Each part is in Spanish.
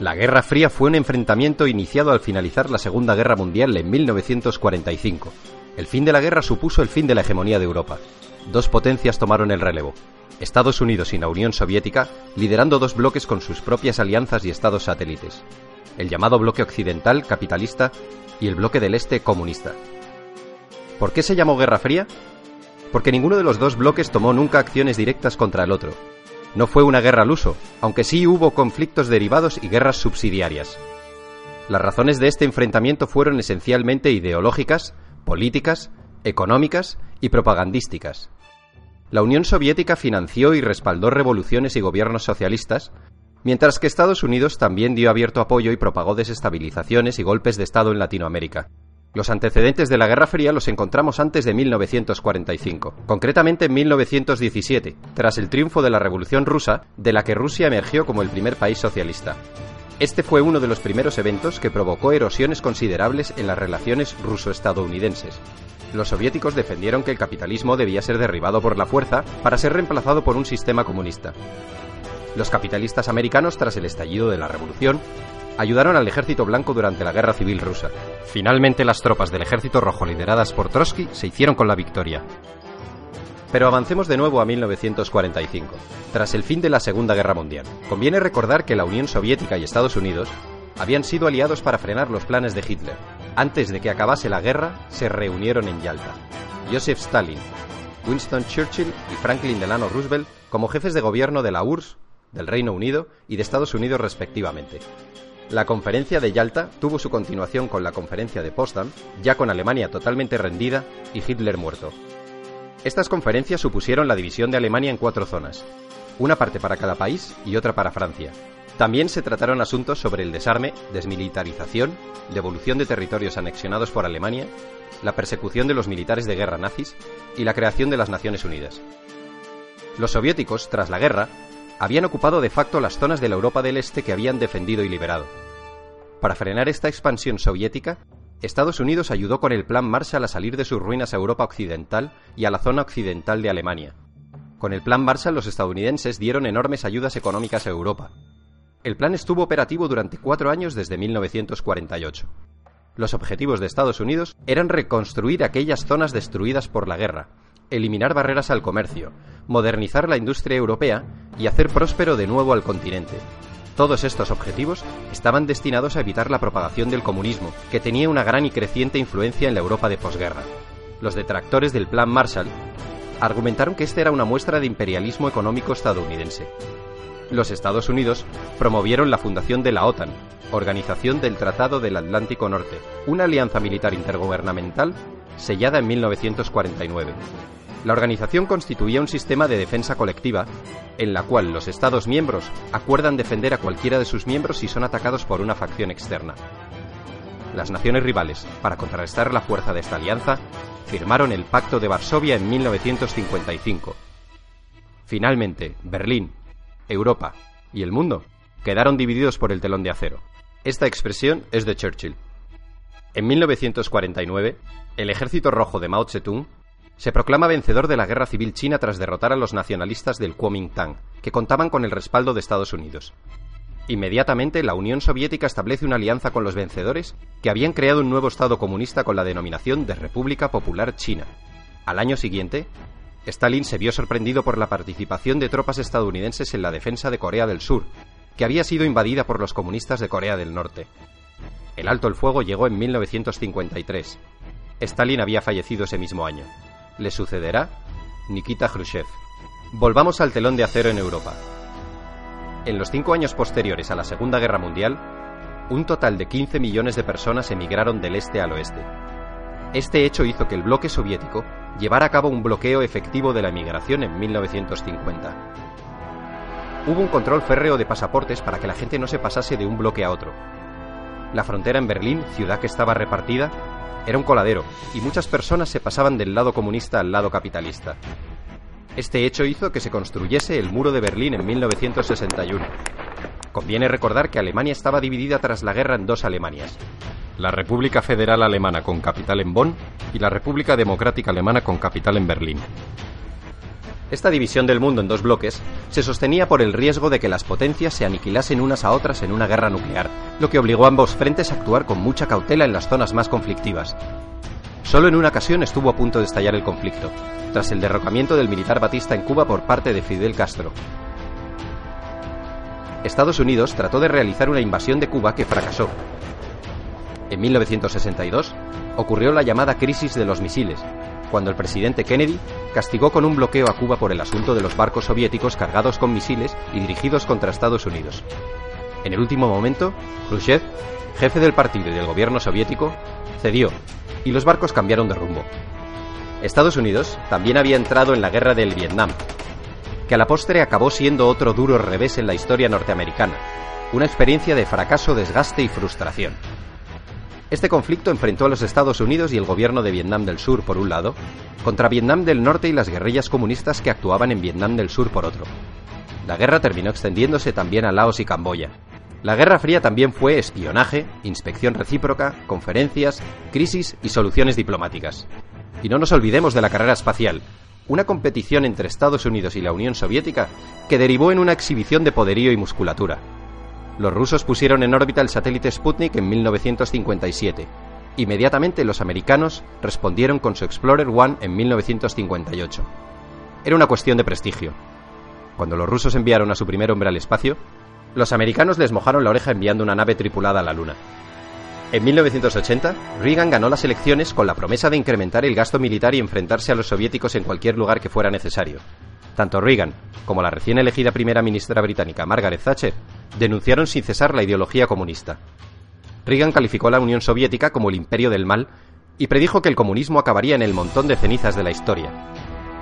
La Guerra Fría fue un enfrentamiento iniciado al finalizar la Segunda Guerra Mundial en 1945. El fin de la guerra supuso el fin de la hegemonía de Europa. Dos potencias tomaron el relevo. Estados Unidos y la Unión Soviética, liderando dos bloques con sus propias alianzas y estados satélites. El llamado bloque occidental capitalista y el bloque del este comunista. ¿Por qué se llamó Guerra Fría? Porque ninguno de los dos bloques tomó nunca acciones directas contra el otro. No fue una guerra al uso, aunque sí hubo conflictos derivados y guerras subsidiarias. Las razones de este enfrentamiento fueron esencialmente ideológicas, políticas, económicas y propagandísticas. La Unión Soviética financió y respaldó revoluciones y gobiernos socialistas, mientras que Estados Unidos también dio abierto apoyo y propagó desestabilizaciones y golpes de Estado en Latinoamérica. Los antecedentes de la Guerra Fría los encontramos antes de 1945, concretamente en 1917, tras el triunfo de la Revolución rusa, de la que Rusia emergió como el primer país socialista. Este fue uno de los primeros eventos que provocó erosiones considerables en las relaciones ruso-estadounidenses. Los soviéticos defendieron que el capitalismo debía ser derribado por la fuerza para ser reemplazado por un sistema comunista. Los capitalistas americanos, tras el estallido de la revolución, ayudaron al ejército blanco durante la guerra civil rusa. Finalmente las tropas del ejército rojo lideradas por Trotsky se hicieron con la victoria. Pero avancemos de nuevo a 1945, tras el fin de la Segunda Guerra Mundial. Conviene recordar que la Unión Soviética y Estados Unidos habían sido aliados para frenar los planes de Hitler. Antes de que acabase la guerra, se reunieron en Yalta. Joseph Stalin, Winston Churchill y Franklin Delano Roosevelt como jefes de gobierno de la URSS, del Reino Unido y de Estados Unidos respectivamente. La conferencia de Yalta tuvo su continuación con la conferencia de Potsdam, ya con Alemania totalmente rendida y Hitler muerto. Estas conferencias supusieron la división de Alemania en cuatro zonas, una parte para cada país y otra para Francia. También se trataron asuntos sobre el desarme, desmilitarización, devolución de territorios anexionados por Alemania, la persecución de los militares de guerra nazis y la creación de las Naciones Unidas. Los soviéticos, tras la guerra, habían ocupado de facto las zonas de la Europa del Este que habían defendido y liberado. Para frenar esta expansión soviética, Estados Unidos ayudó con el Plan Marshall a salir de sus ruinas a Europa Occidental y a la zona occidental de Alemania. Con el Plan Marshall los estadounidenses dieron enormes ayudas económicas a Europa. El plan estuvo operativo durante cuatro años desde 1948. Los objetivos de Estados Unidos eran reconstruir aquellas zonas destruidas por la guerra, eliminar barreras al comercio, modernizar la industria europea y hacer próspero de nuevo al continente. Todos estos objetivos estaban destinados a evitar la propagación del comunismo, que tenía una gran y creciente influencia en la Europa de posguerra. Los detractores del Plan Marshall argumentaron que este era una muestra de imperialismo económico estadounidense. Los Estados Unidos promovieron la fundación de la OTAN, Organización del Tratado del Atlántico Norte, una alianza militar intergubernamental sellada en 1949. La organización constituía un sistema de defensa colectiva en la cual los Estados miembros acuerdan defender a cualquiera de sus miembros si son atacados por una facción externa. Las naciones rivales, para contrarrestar la fuerza de esta alianza, firmaron el Pacto de Varsovia en 1955. Finalmente, Berlín, Europa y el mundo quedaron divididos por el telón de acero. Esta expresión es de Churchill. En 1949, el ejército rojo de Mao Zedong se proclama vencedor de la guerra civil china tras derrotar a los nacionalistas del Kuomintang, que contaban con el respaldo de Estados Unidos. Inmediatamente, la Unión Soviética establece una alianza con los vencedores, que habían creado un nuevo Estado comunista con la denominación de República Popular China. Al año siguiente, Stalin se vio sorprendido por la participación de tropas estadounidenses en la defensa de Corea del Sur, que había sido invadida por los comunistas de Corea del Norte. El alto el fuego llegó en 1953. Stalin había fallecido ese mismo año le sucederá Nikita Khrushchev. Volvamos al telón de acero en Europa. En los cinco años posteriores a la Segunda Guerra Mundial, un total de 15 millones de personas emigraron del este al oeste. Este hecho hizo que el bloque soviético llevara a cabo un bloqueo efectivo de la emigración en 1950. Hubo un control férreo de pasaportes para que la gente no se pasase de un bloque a otro. La frontera en Berlín, ciudad que estaba repartida, era un coladero, y muchas personas se pasaban del lado comunista al lado capitalista. Este hecho hizo que se construyese el muro de Berlín en 1961. Conviene recordar que Alemania estaba dividida tras la guerra en dos Alemanias. La República Federal Alemana con capital en Bonn y la República Democrática Alemana con capital en Berlín. Esta división del mundo en dos bloques se sostenía por el riesgo de que las potencias se aniquilasen unas a otras en una guerra nuclear, lo que obligó a ambos frentes a actuar con mucha cautela en las zonas más conflictivas. Solo en una ocasión estuvo a punto de estallar el conflicto, tras el derrocamiento del militar Batista en Cuba por parte de Fidel Castro. Estados Unidos trató de realizar una invasión de Cuba que fracasó. En 1962 ocurrió la llamada crisis de los misiles, cuando el presidente Kennedy castigó con un bloqueo a Cuba por el asunto de los barcos soviéticos cargados con misiles y dirigidos contra Estados Unidos. En el último momento, Khrushchev, jefe del partido y del gobierno soviético, cedió y los barcos cambiaron de rumbo. Estados Unidos también había entrado en la guerra del Vietnam, que a la postre acabó siendo otro duro revés en la historia norteamericana, una experiencia de fracaso, desgaste y frustración. Este conflicto enfrentó a los Estados Unidos y el gobierno de Vietnam del Sur por un lado, contra Vietnam del Norte y las guerrillas comunistas que actuaban en Vietnam del Sur por otro. La guerra terminó extendiéndose también a Laos y Camboya. La Guerra Fría también fue espionaje, inspección recíproca, conferencias, crisis y soluciones diplomáticas. Y no nos olvidemos de la carrera espacial, una competición entre Estados Unidos y la Unión Soviética que derivó en una exhibición de poderío y musculatura, los rusos pusieron en órbita el satélite Sputnik en 1957. Inmediatamente los americanos respondieron con su Explorer One en 1958. Era una cuestión de prestigio. Cuando los rusos enviaron a su primer hombre al espacio, los americanos les mojaron la oreja enviando una nave tripulada a la Luna. En 1980, Reagan ganó las elecciones con la promesa de incrementar el gasto militar y enfrentarse a los soviéticos en cualquier lugar que fuera necesario. Tanto Reagan como la recién elegida primera ministra británica Margaret Thatcher denunciaron sin cesar la ideología comunista. Reagan calificó a la Unión Soviética como el imperio del mal y predijo que el comunismo acabaría en el montón de cenizas de la historia.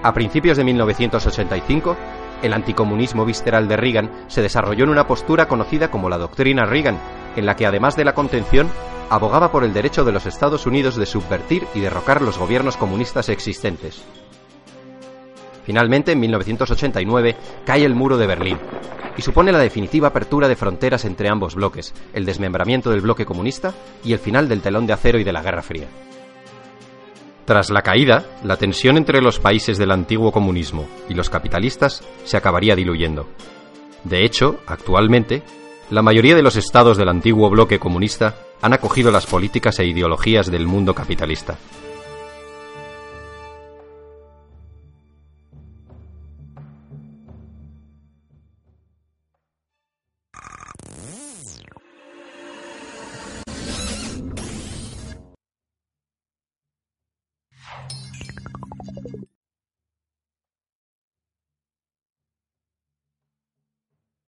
A principios de 1985, el anticomunismo visceral de Reagan se desarrolló en una postura conocida como la doctrina Reagan, en la que además de la contención, abogaba por el derecho de los Estados Unidos de subvertir y derrocar los gobiernos comunistas existentes. Finalmente, en 1989, cae el muro de Berlín y supone la definitiva apertura de fronteras entre ambos bloques, el desmembramiento del bloque comunista y el final del telón de acero y de la Guerra Fría. Tras la caída, la tensión entre los países del antiguo comunismo y los capitalistas se acabaría diluyendo. De hecho, actualmente, la mayoría de los estados del antiguo bloque comunista han acogido las políticas e ideologías del mundo capitalista.